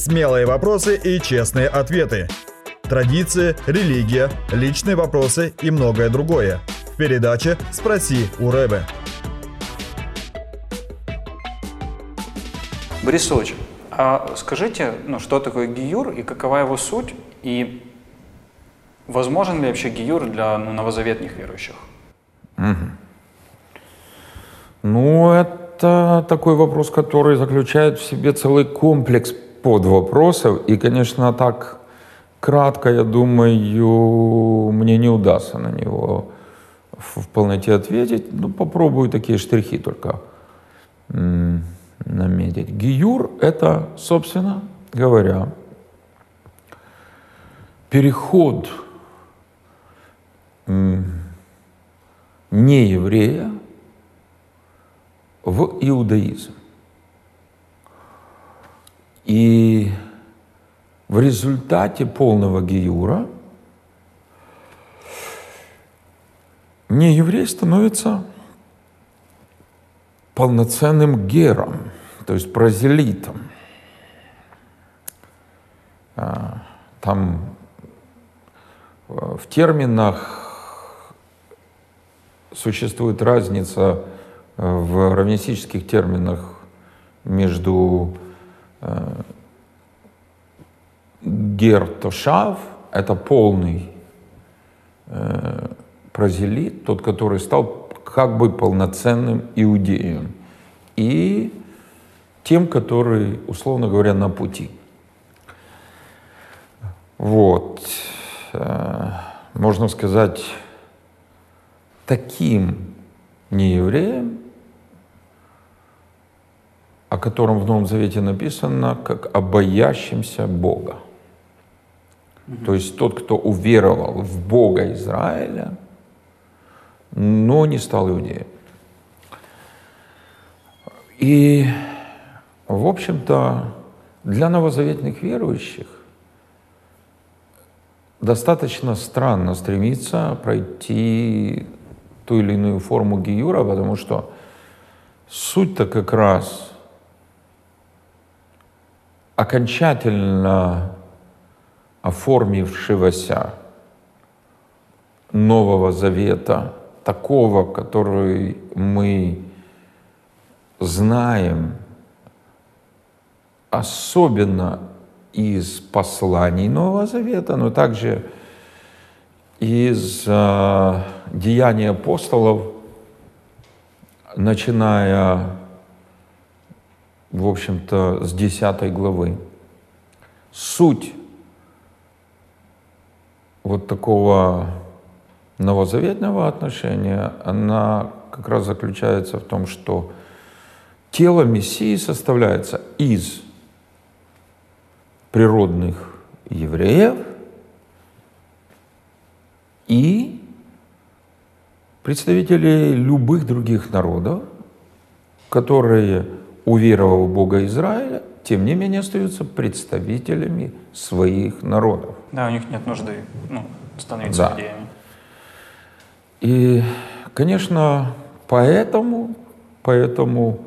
Смелые вопросы и честные ответы. Традиции, религия, личные вопросы и многое другое. В передаче «Спроси у Рэбе». Борис Ильич, а скажите, ну, что такое гиюр и какова его суть, и возможен ли вообще гиюр для ну, новозаветных верующих? Ну, это такой вопрос, который заключает в себе целый комплекс подвопросов. И, конечно, так кратко, я думаю, мне не удастся на него в полноте ответить. Ну, попробую такие штрихи только наметить. Гиюр — это, собственно говоря, переход не еврея в иудаизм. И в результате полного гиюра не еврей становится полноценным гером, то есть прозелитом. А, там э, в терминах существует разница э, в равнистических терминах между э, гертошав — это полный прозелит, тот, который стал как бы полноценным иудеем. И тем, которые, условно говоря, на пути. Вот. Э, можно сказать, таким неевреем, о котором в Новом Завете написано, как обоящимся Бога. То есть тот, кто уверовал в Бога Израиля, но не стал иудеем. И, в общем-то, для новозаветных верующих достаточно странно стремиться пройти ту или иную форму гиюра, потому что суть-то как раз окончательно оформившегося Нового Завета – такого, который мы знаем, особенно из посланий Нового Завета, но также из э, деяний апостолов, начиная, в общем-то, с 10 главы. Суть вот такого новозаветного отношения, она как раз заключается в том, что тело Мессии составляется из природных евреев и представителей любых других народов, которые, уверовав в Бога Израиля, тем не менее остаются представителями своих народов. Да, у них нет нужды ну, становиться да. идеями. И, конечно, поэтому, поэтому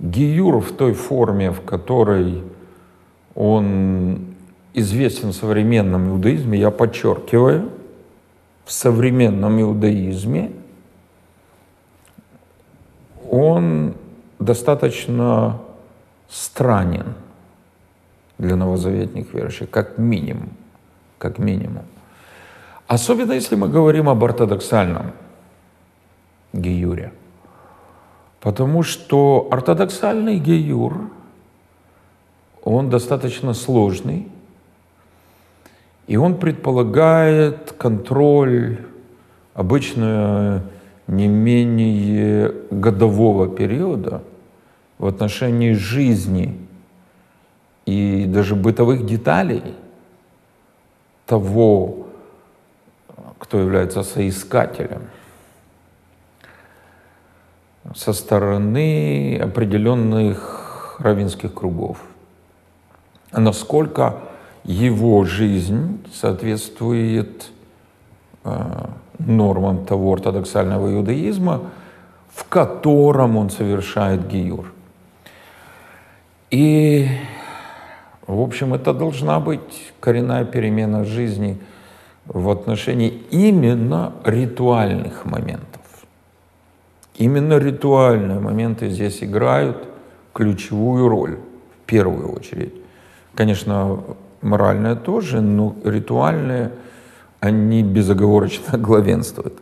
Гиюр в той форме, в которой он известен в современном иудаизме, я подчеркиваю, в современном иудаизме он достаточно странен для новозаветных верующих, как минимум, как минимум. Особенно если мы говорим об ортодоксальном геюре. Потому что ортодоксальный геюр, он достаточно сложный, и он предполагает контроль обычно не менее годового периода в отношении жизни и даже бытовых деталей того, кто является соискателем со стороны определенных равинских кругов. Насколько его жизнь соответствует э, нормам того ортодоксального иудаизма, в котором он совершает гиюр. И В общем, это должна быть коренная перемена жизни в отношении именно ритуальных моментов. Именно ритуальные моменты здесь играют ключевую роль в первую очередь. Конечно, моральные тоже, но ритуальные, они безоговорочно главенствуют.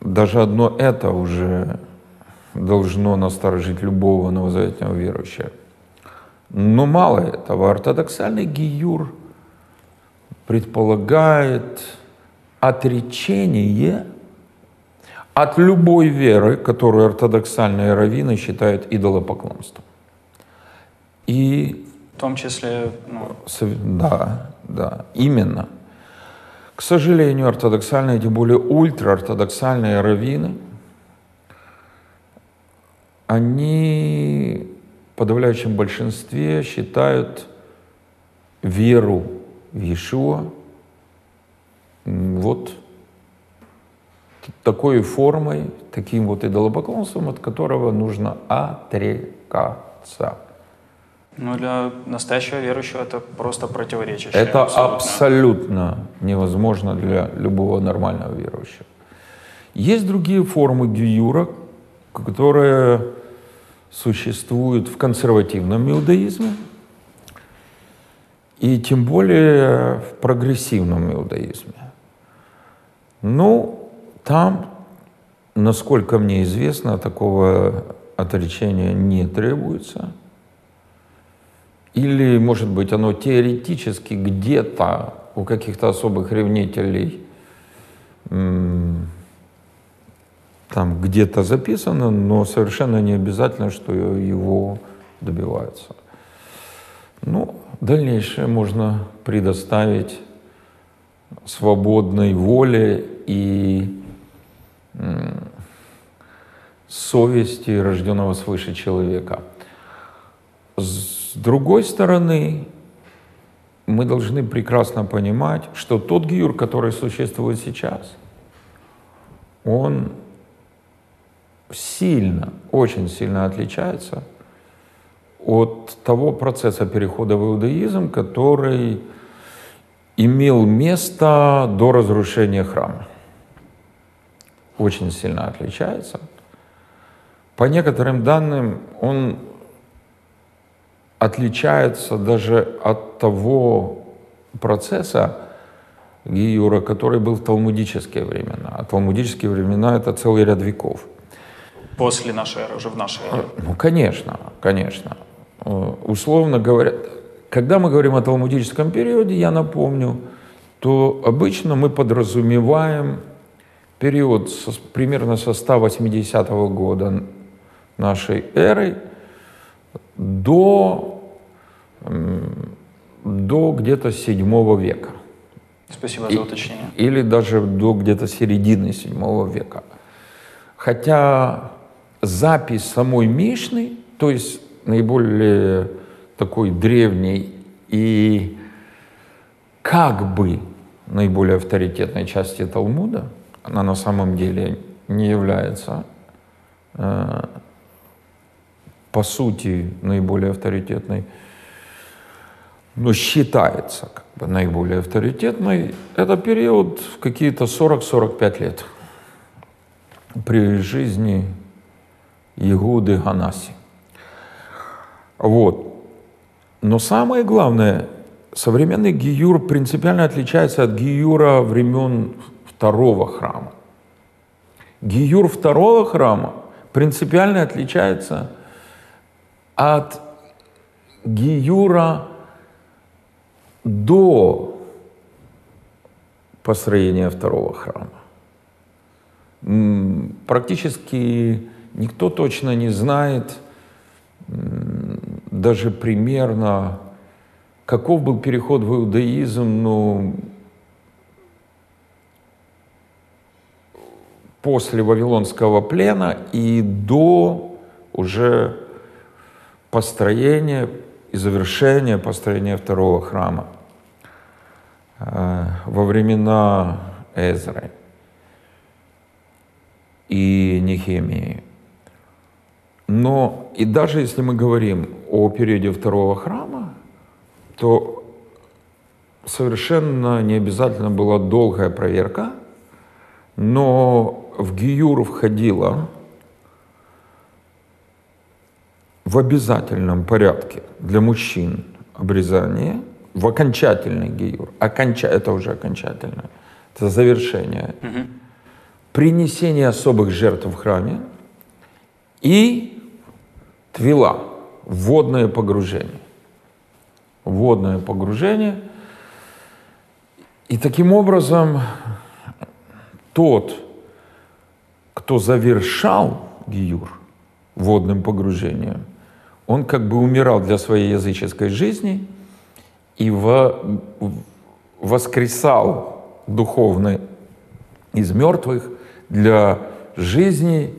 Даже одно это уже должно насторожить любого новозаветного верующего. Но мало этого. Ортодоксальный гиюр предполагает отречение от любой веры, которую ортодоксальные раввины считают идолопоклонством. И том числе, ну... Да, да, именно. К сожалению, ортодоксальные, тем более ультраортодоксальные раввины, они в подавляющем большинстве считают веру в Иешуа вот такой формой, таким вот идолопоклонством, от которого нужно отрекаться. Ну, для настоящего верующего это просто противоречие. Это абсолютно. абсолютно невозможно для любого нормального верующего. Есть другие формы гиюра, которые существуют в консервативном иудаизме, и тем более в прогрессивном иудаизме. Ну, там, насколько мне известно, такого отречения не требуется – или, может быть, оно теоретически где-то у каких-то особых ревнителей там где-то записано, но совершенно не обязательно, что его добиваются. Ну, дальнейшее можно предоставить свободной воле и совести рожденного свыше человека. С другой стороны, мы должны прекрасно понимать, что тот гиюр, который существует сейчас, он сильно, очень сильно отличается от того процесса перехода в иудаизм, который имел место до разрушения храма. Очень сильно отличается. По некоторым данным, он отличается даже от того процесса Гиюра, который был в талмудические времена. А талмудические времена — это целый ряд веков. После нашей эры, уже в нашей эре. Ну, конечно, конечно. Э, условно говоря, когда мы говорим о талмудическом периоде, я напомню, то обычно мы подразумеваем период со, примерно со 180 года нашей эры до до где-то 7 века. Спасибо за уточнение. Или даже до где-то середины 7 века. Хотя запись самой Мишны, то есть наиболее такой древней и как бы наиболее авторитетной части Талмуда, она на самом деле не является э, по сути наиболее авторитетной, но считается как бы наиболее авторитетной, это период какие-то 40-45 лет при жизни Егуды Ганаси. Вот. Но самое главное, современный гиюр принципиально отличается от гиюра времен второго храма. Гиюр второго храма принципиально отличается от гиюра до построения второго храма. Практически никто точно не знает даже примерно, каков был переход в иудаизм, но после Вавилонского плена и до уже построения и завершение построения второго храма э, во времена Эзры и Нехемии. Но и даже если мы говорим о периоде второго храма, то совершенно не обязательно была долгая проверка, но в Гиюр входило в обязательном порядке для мужчин обрезание, в окончательный гиюр, оконча, это уже окончательное, это завершение, угу. принесение особых жертв в храме и твила, водное погружение. Водное погружение. И таким образом тот, кто завершал гиюр водным погружением, он как бы умирал для своей языческой жизни и во, воскресал духовно из мертвых для жизни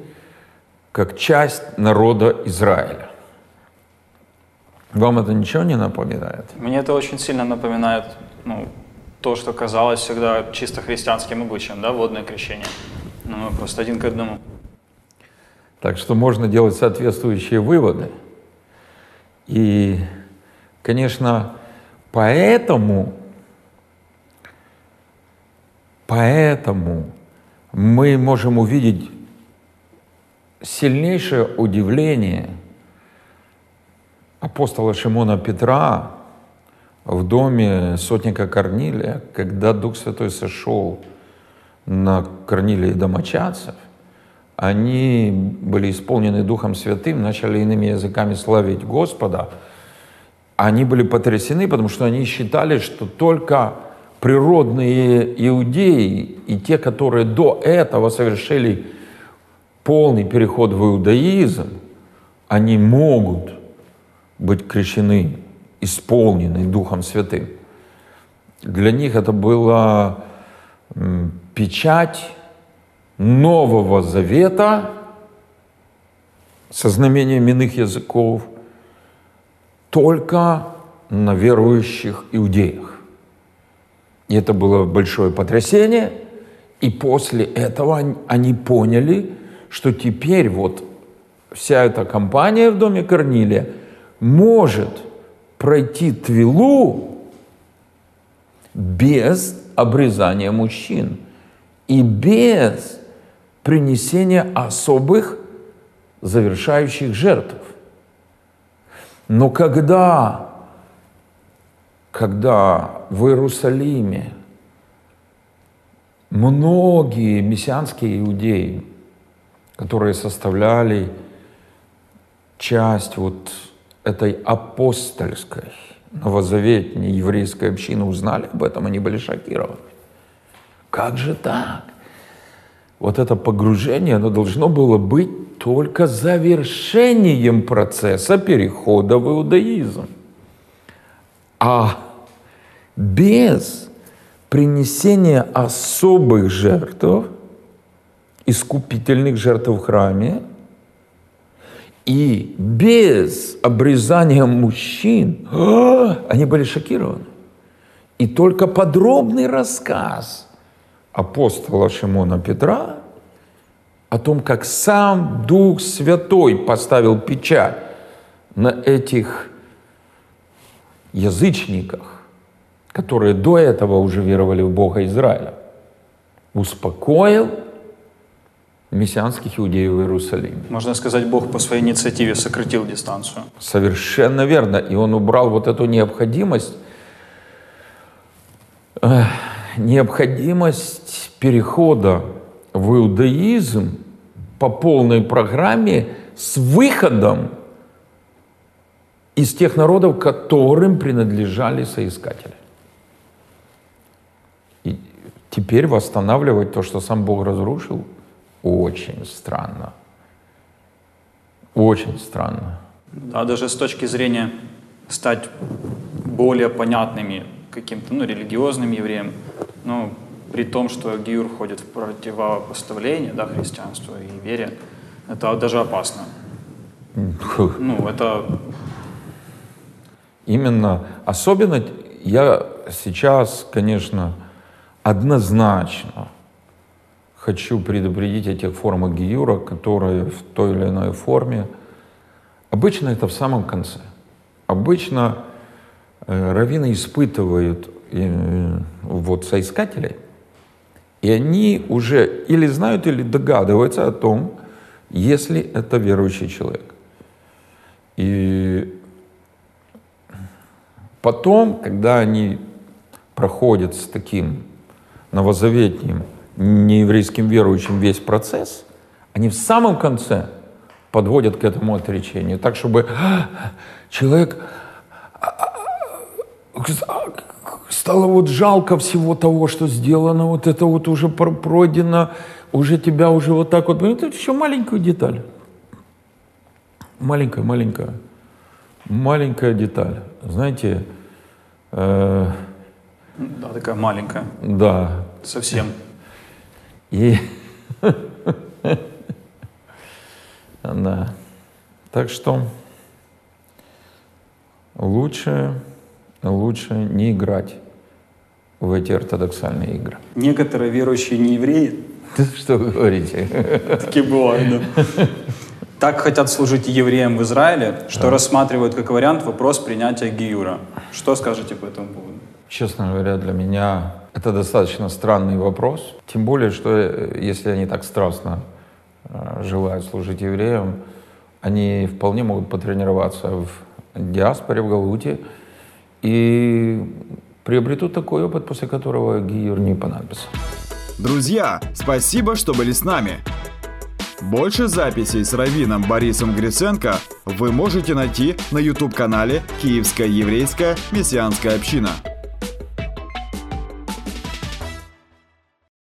как часть народа Израиля. Вам это ничего не напоминает? Мне это очень сильно напоминает ну, то, что казалось всегда чисто христианским обычаем, да, водное крещение. Ну, просто один к одному. Так что можно делать соответствующие выводы. И, конечно, поэтому, поэтому мы можем увидеть сильнейшее удивление апостола Шимона Петра в доме сотника Корнилия, когда Дух Святой сошел на Корнилия и домочадцев – они были исполнены Духом Святым, начали иными языками славить Господа. Они были потрясены, потому что они считали, что только природные иудеи и те, которые до этого совершили полный переход в иудаизм, они могут быть крещены, исполнены Духом Святым. Для них это была печать Нового Завета со знамением иных языков только на верующих иудеях. И это было большое потрясение, и после этого они поняли, что теперь вот вся эта компания в доме Корнилия может пройти Твилу без обрезания мужчин и без принесения особых завершающих жертв. Но когда, когда в Иерусалиме многие мессианские иудеи, которые составляли часть вот этой апостольской, новозаветней еврейской общины, узнали об этом, они были шокированы. Как же так? Вот это погружение, оно должно было быть только завершением процесса перехода в иудаизм. А без принесения особых жертв, искупительных жертв в храме, и без обрезания мужчин, они были шокированы. И только подробный рассказ – апостола Шимона Петра о том, как сам Дух Святой поставил печать на этих язычниках, которые до этого уже веровали в Бога Израиля, успокоил мессианских иудеев в Иерусалиме. Можно сказать, Бог по своей инициативе сократил дистанцию. Совершенно верно. И он убрал вот эту необходимость необходимость перехода в иудаизм по полной программе с выходом из тех народов, которым принадлежали соискатели. И теперь восстанавливать то, что сам Бог разрушил, очень странно. Очень странно. Да, даже с точки зрения стать более понятными каким-то ну, религиозным евреем, но при том, что Гиюр входит в противопоставление да, христианству и вере, это даже опасно. Ну, это... Именно. Особенно я сейчас, конечно, однозначно хочу предупредить о тех формах Гиюра, которые в той или иной форме, обычно это в самом конце – Обычно раввины испытывают э, вот соискателей, и они уже или знают, или догадываются о том, если это верующий человек. И потом, когда они проходят с таким новозаветним нееврейским верующим весь процесс, они в самом конце подводят к этому отречению, так чтобы человек стало вот жалко всего того, что сделано, вот это вот уже пройдено, уже тебя уже вот так вот, это еще маленькую деталь. Маленькая, маленькая, маленькая деталь. Знаете, э, да, такая маленькая. Да. Совсем. И да. Так что лучше, лучше не играть в эти ортодоксальные игры. Некоторые верующие не евреи. Что вы говорите? Такие бывают, да. Так хотят служить евреям в Израиле, что да. рассматривают как вариант вопрос принятия Гиюра. Что скажете по этому поводу? Честно говоря, для меня это достаточно странный вопрос. Тем более, что э, если они так страстно э, желают служить евреям, они вполне могут потренироваться в диаспоре, в Галуте, и приобретут такой опыт, после которого Гиюр не понадобится. Друзья, спасибо, что были с нами. Больше записей с раввином Борисом Гриценко вы можете найти на YouTube-канале «Киевская еврейская мессианская община».